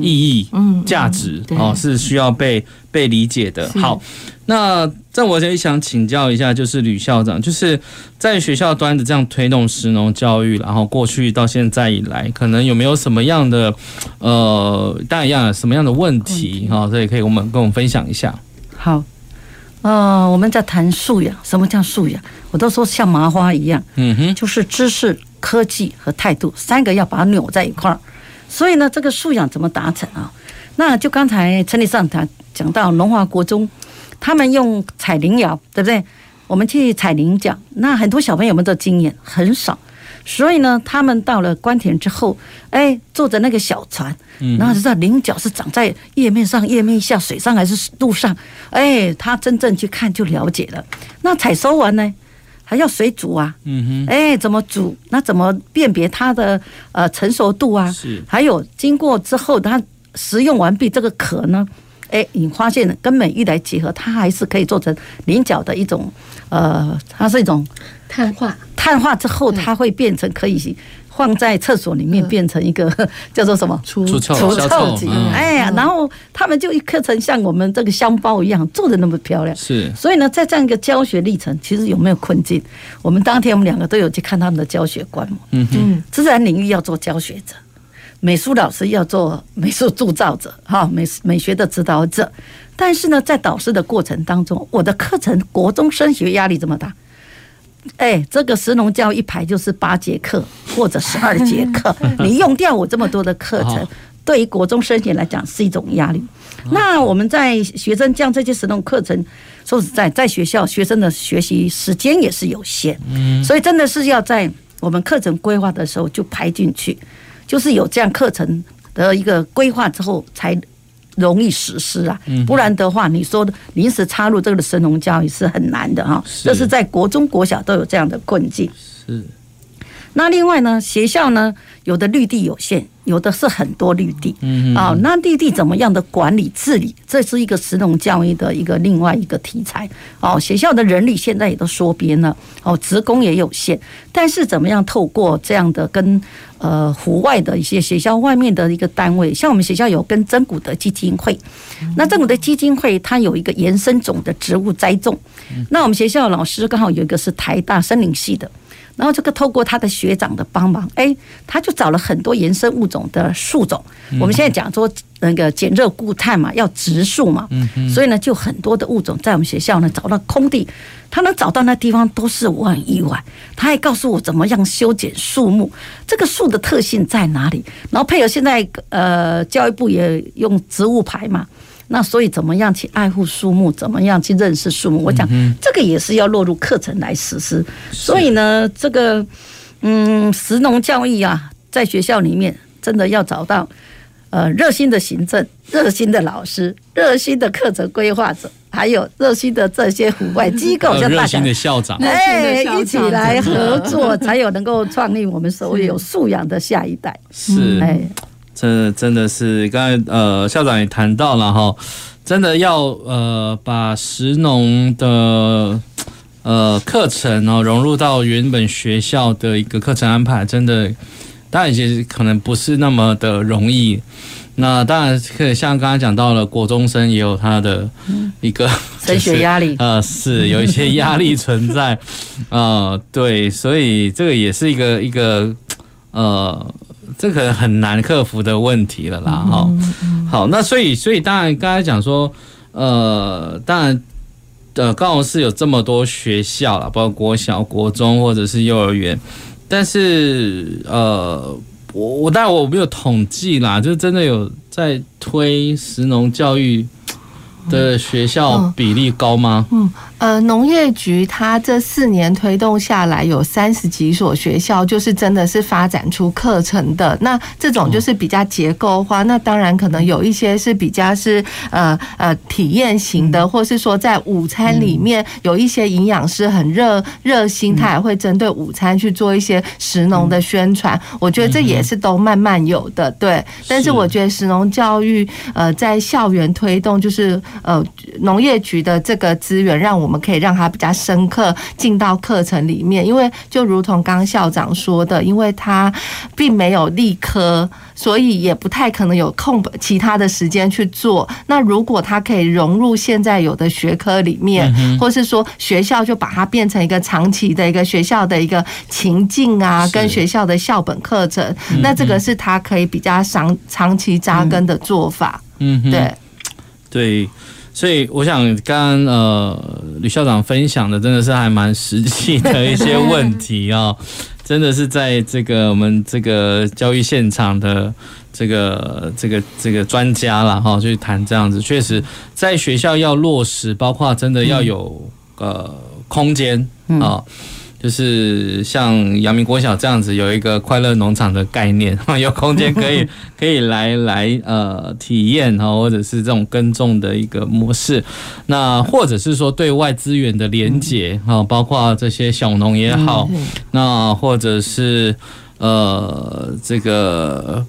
意义、嗯价值哦，是需要被被理解的。好。那在我这里想请教一下，就是吕校长，就是在学校端的这样推动食农教育，然后过去到现在以来，可能有没有什么样的呃，大样什么样的问题哈？这也可以我们跟我们分享一下。好，呃，我们在谈素养，什么叫素养？我都说像麻花一样，嗯哼，就是知识、科技和态度三个要把它扭在一块儿。所以呢，这个素养怎么达成啊？那就刚才陈理事长他讲到龙华国中，他们用采铃摇，对不对？我们去采菱角，那很多小朋友们的经验很少。所以呢，他们到了关田之后，哎，坐着那个小船，然后知道菱角是长在叶面上、叶面下、水上还是路上，哎，他真正去看就了解了。那采收完呢，还要水煮啊，嗯哼，哎，怎么煮？那怎么辨别它的呃成熟度啊？是，还有经过之后，它食用完毕，这个壳呢，哎，你发现跟美玉来结合，它还是可以做成菱角的一种，呃，它是一种。碳化，碳化之后，它会变成可以放在厕所里面，变成一个 叫做什么除除臭除臭剂。哎呀，然后他们就一刻成像我们这个香包一样，做的那么漂亮。是，所以呢，在这样一个教学历程，其实有没有困境？我们当天我们两个都有去看他们的教学观摩。嗯嗯，自然领域要做教学者，美术老师要做美术铸造者，哈，美美学的指导者。但是呢，在导师的过程当中，我的课程国中升学压力这么大。哎，这个食农教一排就是八节课或者十二节课，你用掉我这么多的课程，对于国中生学来讲是一种压力。那我们在学生将这些食农课程，说实在，在学校学生的学习时间也是有限，所以真的是要在我们课程规划的时候就排进去，就是有这样课程的一个规划之后才。容易实施啊，不然的话，你说临时插入这个神农教育是很难的哈。这是在国中国小都有这样的困境。是。那另外呢，学校呢，有的绿地有限，有的是很多绿地。啊，那绿地怎么样的管理治理，这是一个石农教育的一个另外一个题材。哦，学校的人力现在也都缩编了，哦，职工也有限，但是怎么样透过这样的跟呃户外的一些学校外面的一个单位，像我们学校有跟真古德基金会，那真古德基金会它有一个延伸种的植物栽种，那我们学校老师刚好有一个是台大森林系的。然后这个透过他的学长的帮忙，哎，他就找了很多延伸物种的树种。我们现在讲说那个减热固碳嘛，要植树嘛，所以呢，就很多的物种在我们学校呢找到空地，他能找到那地方都是我很意外。他还告诉我怎么样修剪树木，这个树的特性在哪里，然后配合现在呃教育部也用植物牌嘛。那所以怎么样去爱护树木？怎么样去认识树木？我讲这个也是要落入课程来实施。所以呢，这个嗯，食农教育啊，在学校里面真的要找到呃热心的行政、热心的老师、热心的课程规划者，还有热心的这些户外机构，像热心的校长，哎，一起来合作，才有能够创立我们所谓有素养的下一代。是，哎。这真的是刚才呃校长也谈到了哈，真的要呃把石农的呃课程哦融入到原本学校的一个课程安排，真的当然其实可能不是那么的容易。那当然可以像刚才讲到了，国中生也有他的一个 升学压力，呃是有一些压力存在，呃对，所以这个也是一个一个呃。这可能很难克服的问题了啦，哈。好，那所以，所以当然刚才讲说，呃，当然，呃，高雄市有这么多学校啦，包括国小、国中或者是幼儿园，但是，呃，我我当然我没有统计啦，就真的有在推石农教育的学校比例高吗？嗯。呃，农业局它这四年推动下来，有三十几所学校，就是真的是发展出课程的。那这种就是比较结构化。那当然可能有一些是比较是呃呃体验型的，或是说在午餐里面有一些营养师很热热心，他也会针对午餐去做一些食农的宣传。我觉得这也是都慢慢有的，对。但是我觉得食农教育呃在校园推动，就是呃农业局的这个资源让我们。可以让他比较深刻进到课程里面，因为就如同刚校长说的，因为他并没有立科，所以也不太可能有空其他的时间去做。那如果他可以融入现在有的学科里面，或是说学校就把它变成一个长期的一个学校的一个情境啊，跟学校的校本课程，那这个是他可以比较长长期扎根的做法。嗯，对，对。所以我想刚刚呃吕校长分享的真的是还蛮实际的一些问题哦，真的是在这个我们这个教育现场的这个这个这个专家了哈，去谈这样子，确实在学校要落实，包括真的要有呃空间啊。就是像阳明国小这样子，有一个快乐农场的概念，有空间可以 可以来来呃体验哈，或者是这种耕种的一个模式，那或者是说对外资源的连接哈，包括这些小农也好，那或者是呃这个。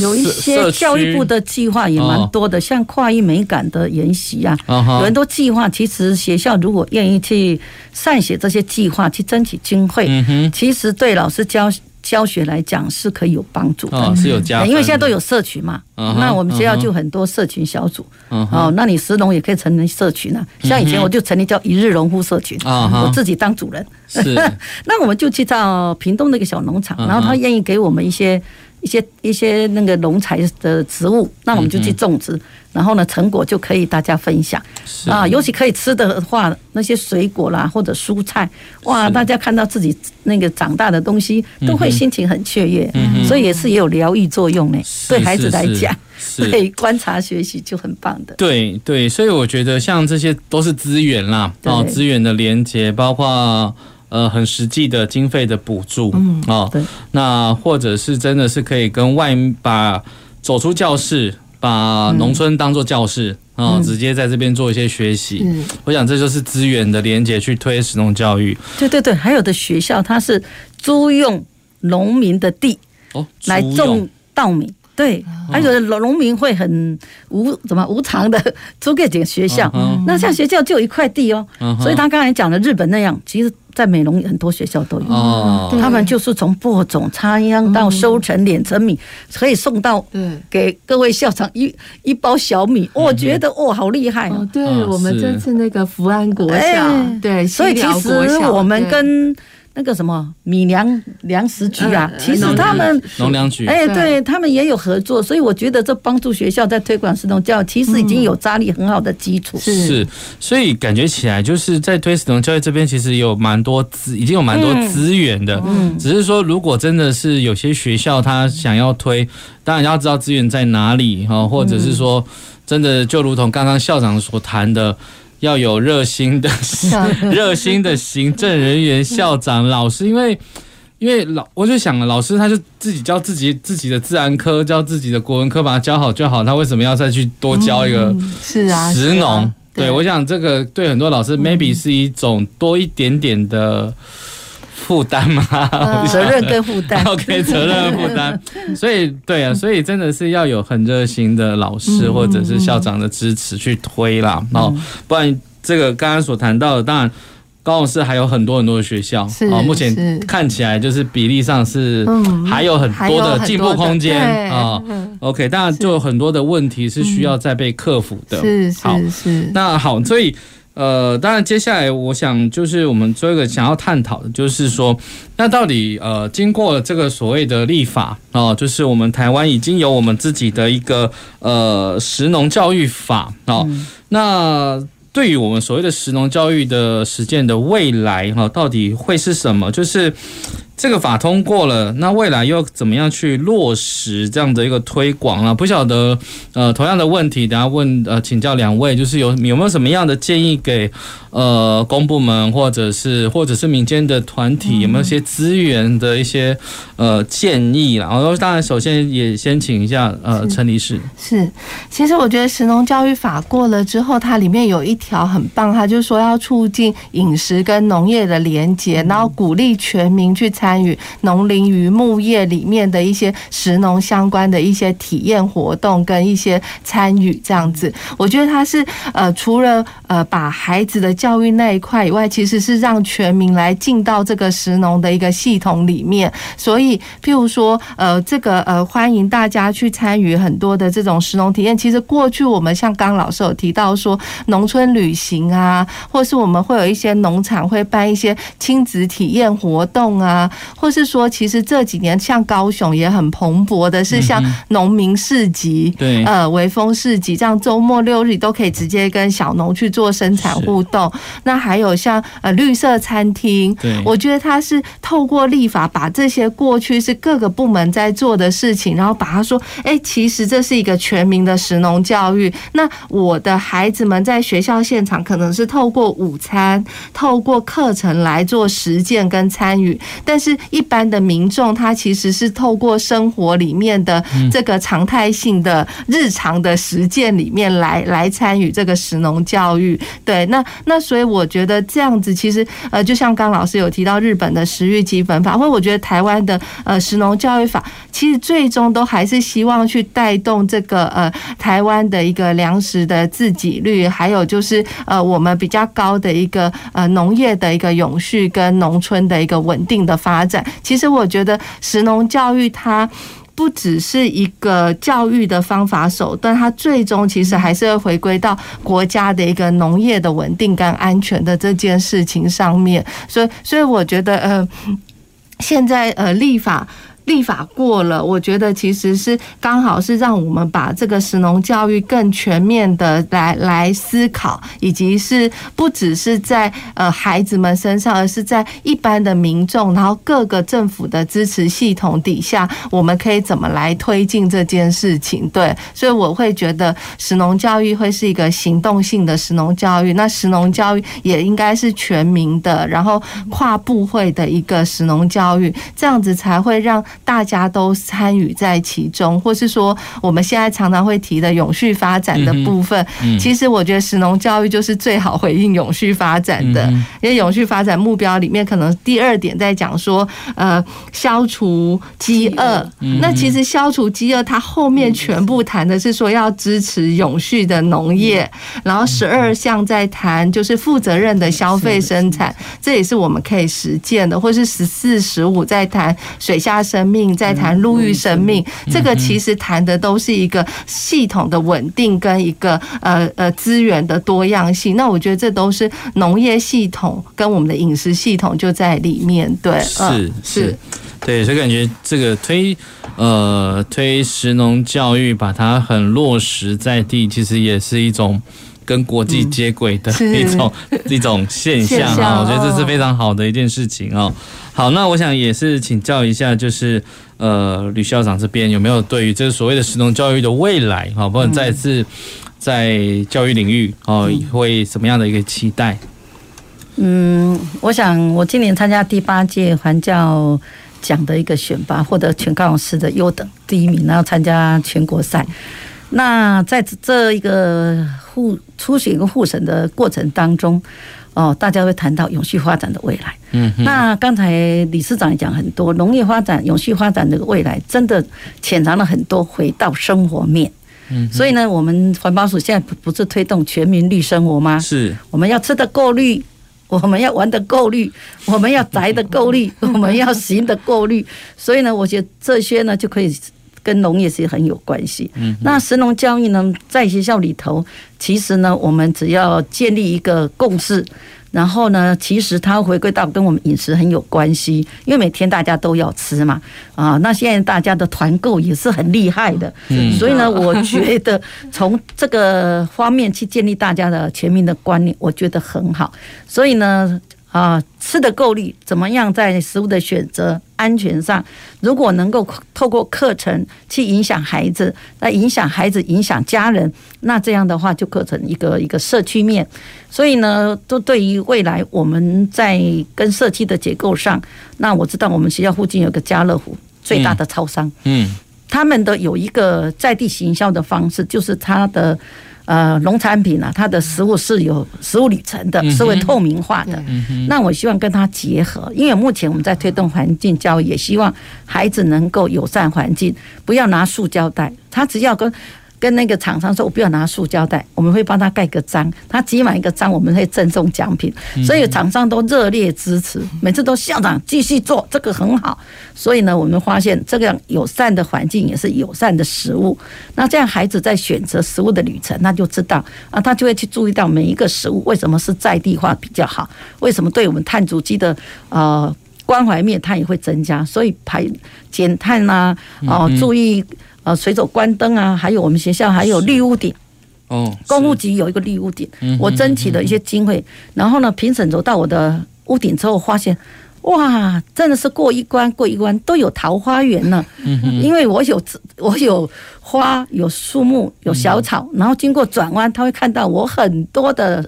有一些教育部的计划也蛮多的，像跨域美感的研习啊，有很多计划。其实学校如果愿意去善写这些计划，去争取经费，其实对老师教教学来讲是可以有帮助的，是有加。因为现在都有社群嘛，那我们学校就很多社群小组。哦，那你石龙也可以成立社群啊。像以前我就成立叫一日农夫社群，我自己当主人。是，那我们就去到屏东那个小农场，然后他愿意给我们一些。一些一些那个农材的植物，那我们就去种植，嗯、然后呢，成果就可以大家分享啊。尤其可以吃的话，那些水果啦或者蔬菜，哇，大家看到自己那个长大的东西，都会心情很雀跃，嗯、所以也是也有疗愈作用呢。对孩子来讲，对观察学习就很棒的。对对，所以我觉得像这些都是资源啦，哦，资源的连接，包括。呃，很实际的经费的补助，嗯，哦，对，那或者是真的是可以跟外把走出教室，把农村当做教室，啊、直接在这边做一些学习。嗯，我想这就是资源的连接去推食农教育。对对对，还有的学校它是租用农民的地哦来种稻米。对，还有的农民会很无怎么无偿的租给这个学校，那像学校就有一块地哦，所以他刚才讲的日本那样，其实在美容很多学校都有，他们就是从播种、插秧到收成、碾成米，可以送到给各位校长一一包小米，我觉得哇，好厉害哦！对我们这次那个福安国小，对，所以其实我们跟。那个什么米粮粮食局啊，其实他们农粮局，哎，对他们也有合作，所以我觉得这帮助学校在推广食农教育，其实已经有扎立很好的基础。是，所以感觉起来就是在推食农教育这边，其实有蛮多资，已经有蛮多资源的。嗯，只是说如果真的是有些学校他想要推，当然要知道资源在哪里哈，或者是说真的就如同刚刚校长所谈的。要有热心的、热心的行政人员、校长、老师，因为因为老我就想了，老师他就自己教自己自己的自然科，教自己的国文科，把它教好就好，他为什么要再去多教一个？是啊，石农。对，我想这个对很多老师 maybe 是一种多一点点的负担嘛，责任跟负担。OK，责任负担。所以对啊，所以真的是要有很热心的老师或者是校长的支持去推啦。哦，不然这个刚刚所谈到的，当然高雄市还有很多很多的学校啊，目前看起来就是比例上是还有很多的进步空间啊。OK，当然就有很多的问题是需要再被克服的。是是是。那好，所以。呃，当然，接下来我想就是我们做一个想要探讨的，就是说，那到底呃，经过这个所谓的立法哦，就是我们台湾已经有我们自己的一个呃食农教育法哦，嗯、那对于我们所谓的食农教育的实践的未来哈，到底会是什么？就是。这个法通过了，那未来又怎么样去落实这样的一个推广啊？不晓得，呃，同样的问题，等下问呃，请教两位，就是有有没有什么样的建议给呃公部门或者是或者是民间的团体，有没有一些资源的一些呃建议？然后当然，首先也先请一下呃陈理事。是，其实我觉得食农教育法过了之后，它里面有一条很棒，它就是说要促进饮食跟农业的连结，然后鼓励全民去参。参与农林渔牧业里面的一些食农相关的一些体验活动跟一些参与，这样子，我觉得他是呃，除了呃把孩子的教育那一块以外，其实是让全民来进到这个食农的一个系统里面。所以，譬如说呃，这个呃，欢迎大家去参与很多的这种食农体验。其实过去我们像刚老师有提到说，农村旅行啊，或是我们会有一些农场会办一些亲子体验活动啊。或是说，其实这几年像高雄也很蓬勃的是像农民市集，对，呃，微风市集，这样周末六日都可以直接跟小农去做生产互动。那还有像呃绿色餐厅，对，我觉得它是透过立法把这些过去是各个部门在做的事情，然后把它说，哎，其实这是一个全民的食农教育。那我的孩子们在学校现场可能是透过午餐、透过课程来做实践跟参与，但是一般的民众他其实是透过生活里面的这个常态性的日常的实践里面来来参与这个食农教育。对，那那所以我觉得这样子其实呃，就像刚老师有提到日本的食育基本法，或者我觉得台湾的呃食农教育法，其实最终都还是希望去带动这个呃台湾的一个粮食的自给率，还有就是呃我们比较高的一个呃农业的一个永续跟农村的一个稳定的发发展。其实我觉得食农教育它不只是一个教育的方法手段，它最终其实还是会回归到国家的一个农业的稳定跟安全的这件事情上面。所以，所以我觉得呃，现在呃立法。立法过了，我觉得其实是刚好是让我们把这个食农教育更全面的来来思考，以及是不只是在呃孩子们身上，而是在一般的民众，然后各个政府的支持系统底下，我们可以怎么来推进这件事情？对，所以我会觉得食农教育会是一个行动性的食农教育，那食农教育也应该是全民的，然后跨部会的一个食农教育，这样子才会让。大家都参与在其中，或是说我们现在常常会提的永续发展的部分，其实我觉得食农教育就是最好回应永续发展的，因为永续发展目标里面可能第二点在讲说，呃，消除饥饿。那其实消除饥饿，它后面全部谈的是说要支持永续的农业，然后十二项在谈就是负责任的消费生产，这也是我们可以实践的，或是十四十五在谈水下生命。在谈路遇生命，这个其实谈的都是一个系统的稳定跟一个呃呃资源的多样性。那我觉得这都是农业系统跟我们的饮食系统就在里面。对，是是，对，所以感觉这个推呃推食农教育，把它很落实在地，其实也是一种跟国际接轨的一种 一种现象啊。我觉得这是非常好的一件事情哦。好，那我想也是请教一下，就是呃，吕校长这边有没有对于这个所谓的实农教育的未来，好，不能再次在教育领域哦，会什么样的一个期待？嗯，我想我今年参加第八届环教奖的一个选拔，获得全高雄市的优等第一名，然后参加全国赛。那在这一个互初选跟复审的过程当中。哦，大家会谈到永续发展的未来。嗯，那刚才理事长也讲很多，农业发展、永续发展的未来，真的潜藏了很多回到生活面。嗯，所以呢，我们环保署现在不不是推动全民绿生活吗？是，我们要吃的够绿，我们要玩的够绿，我们要宅的够绿，我们要行的够绿。所以呢，我觉得这些呢就可以。跟农业是很有关系。嗯，那神农教育呢，在学校里头，其实呢，我们只要建立一个共识，然后呢，其实它回归到跟我们饮食很有关系，因为每天大家都要吃嘛。啊，那现在大家的团购也是很厉害的。嗯，所以呢，我觉得从这个方面去建立大家的全民的观念，我觉得很好。所以呢。啊，吃的够力，怎么样在食物的选择安全上，如果能够透过课程去影响孩子，那影响孩子，影响家人，那这样的话就构成一个一个社区面。所以呢，都对于未来我们在跟社区的结构上，那我知道我们学校附近有个家乐福最大的超商，嗯，他们的有一个在地行销的方式，就是他的。呃，农产品啊，它的食物是有食物里程的，是会透明化的。那我希望跟它结合，因为目前我们在推动环境教育，也希望孩子能够友善环境，不要拿塑胶袋，他只要跟。跟那个厂商说，我不要拿塑胶袋，我们会帮他盖个章，他集满一个章，我们会赠送奖品，所以厂商都热烈支持，每次都校长继续做，这个很好。所以呢，我们发现这个样友善的环境也是友善的食物。那这样孩子在选择食物的旅程，他就知道啊，他就会去注意到每一个食物为什么是在地化比较好，为什么对我们碳足迹的呃。关怀面它也会增加，所以排减碳啊，哦，注意呃随手关灯啊，还有我们学校还有绿屋顶。哦，公务局有一个绿屋顶，我争取了一些经费，然后呢，评审走到我的屋顶之后，发现，哇，真的是过一关过一关，都有桃花源了。因为我有我有花，有树木，有小草，然后经过转弯，他会看到我很多的。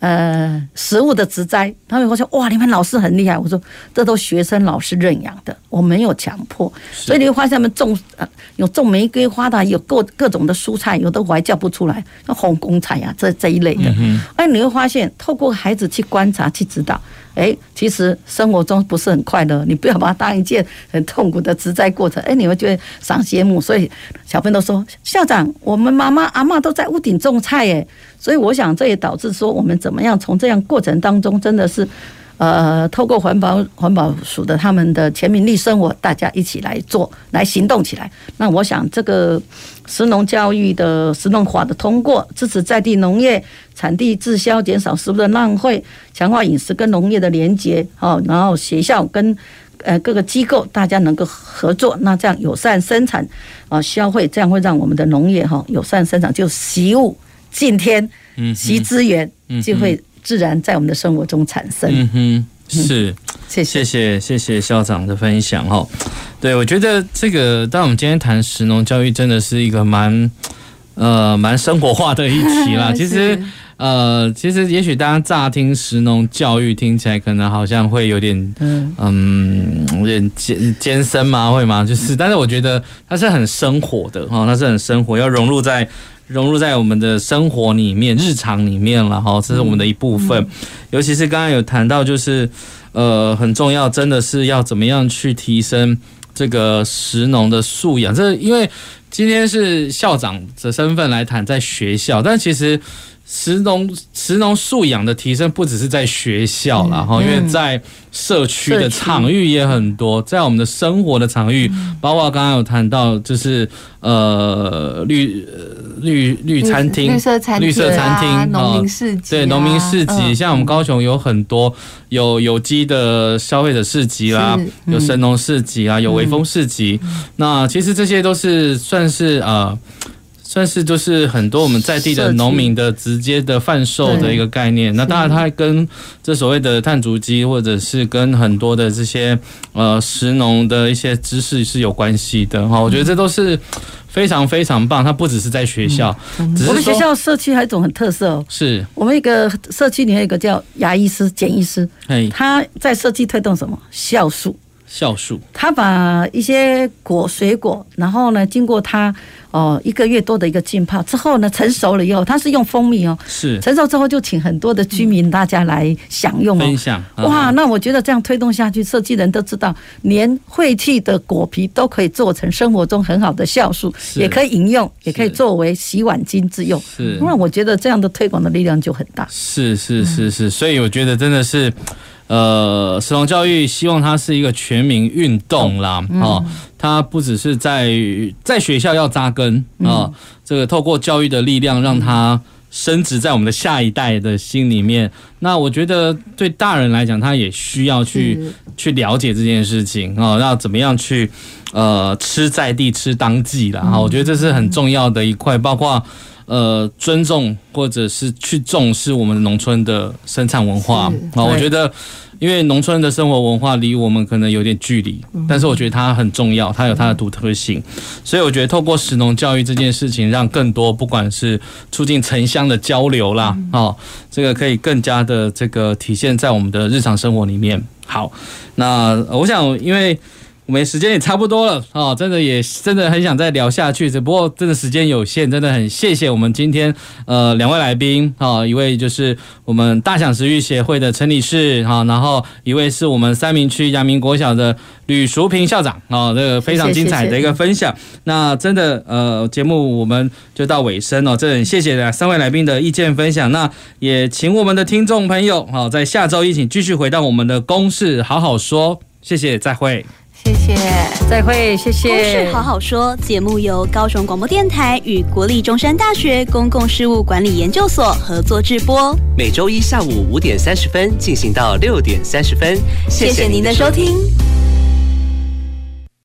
呃，食物的植栽，他们会说：“哇，你们老师很厉害。”我说：“这都学生老师认养的，我没有强迫。”所以你会发现他们种呃有种玫瑰花的，有各各种的蔬菜，有的我还叫不出来，那红公菜呀这这一类的。哎，你会发现透过孩子去观察去指导。哎，其实生活中不是很快乐，你不要把它当一件很痛苦的植栽过程。哎，你会觉得赏心悦目。所以小朋友都说：“校长，我们妈妈阿嬷都在屋顶种菜。”哎，所以我想这也导致说我们怎么样从这样过程当中，真的是。呃，透过环保环保署的他们的全民绿生活，大家一起来做，来行动起来。那我想，这个食农教育的食农法的通过，支持在地农业产地滞销，减少食物的浪费，强化饮食跟农业的连结。哦，然后学校跟呃各个机构大家能够合作，那这样友善生产啊消费，这样会让我们的农业哈友善生产，就习物敬天，嗯，习资源就会。自然在我们的生活中产生。嗯哼，是，谢谢谢谢谢校长的分享哈。对，我觉得这个，当我们今天谈食农教育，真的是一个蛮呃蛮生活化的一题啦。其实呃，其实也许大家乍听食农教育听起来可能好像会有点嗯嗯有点艰艰深吗？会吗？就是，但是我觉得它是很生活的哈，它是很生活，要融入在。融入在我们的生活里面、日常里面了哈，这是我们的一部分。尤其是刚刚有谈到，就是呃很重要，真的是要怎么样去提升这个食农的素养。这因为今天是校长的身份来谈在学校，但其实。食农食农素养的提升不只是在学校啦，哈，因为在社区的场域也很多，在我们的生活的场域，包括刚刚有谈到，就是呃绿绿绿餐厅、绿色餐绿色餐厅、农民市集，对农民市集，像我们高雄有很多有有机的消费者市集啦，有神农市集啊，有微风市集，那其实这些都是算是呃。算是就是很多我们在地的农民的直接的贩售的一个概念。那当然，它还跟这所谓的碳足迹，或者是跟很多的这些呃食农的一些知识是有关系的哈。我觉得这都是非常非常棒。它不只是在学校，我们学校社区还有一种很特色哦，是我们一个社区里面有一个叫牙医师、简医师，他在社区推动什么酵素。酵素，他把一些果水果，然后呢，经过他哦一个月多的一个浸泡之后呢，成熟了以后，他是用蜂蜜哦，是。成熟之后就请很多的居民大家来享用哦，分享哇，那我觉得这样推动下去，设计人都知道，连废弃的果皮都可以做成生活中很好的酵素，也可以饮用，也可以作为洗碗巾之用，是，那我觉得这样的推广的力量就很大，是是是是，所以我觉得真的是。呃，食农教育希望它是一个全民运动啦，哦，它不只是在在学校要扎根啊，这个透过教育的力量，让它升值在我们的下一代的心里面。那我觉得对大人来讲，他也需要去去了解这件事情啊，要怎么样去呃吃在地、吃当季啦。哈，我觉得这是很重要的一块，包括。呃，尊重或者是去重视我们农村的生产文化。啊，我觉得，因为农村的生活文化离我们可能有点距离，但是我觉得它很重要，它有它的独特性，所以我觉得透过食农教育这件事情，让更多不管是促进城乡的交流啦，哦，这个可以更加的这个体现在我们的日常生活里面。好，那我想因为。我们时间也差不多了啊，真的也真的很想再聊下去，只不过真的时间有限，真的很谢谢我们今天呃两位来宾啊，一位就是我们大享食育协会的陈理事哈，然后一位是我们三明区阳明国小的吕淑萍校长啊，这个非常精彩的一个分享。那真的呃节目我们就到尾声了，真的很谢谢三位来宾的意见分享。那也请我们的听众朋友啊，在下周一请继续回到我们的公事好好说，谢谢，再会。谢谢，再会，谢谢。公事好好说节目由高雄广播电台与国立中山大学公共事务管理研究所合作制播，每周一下午五点三十分进行到六点三十分。谢谢您的收听。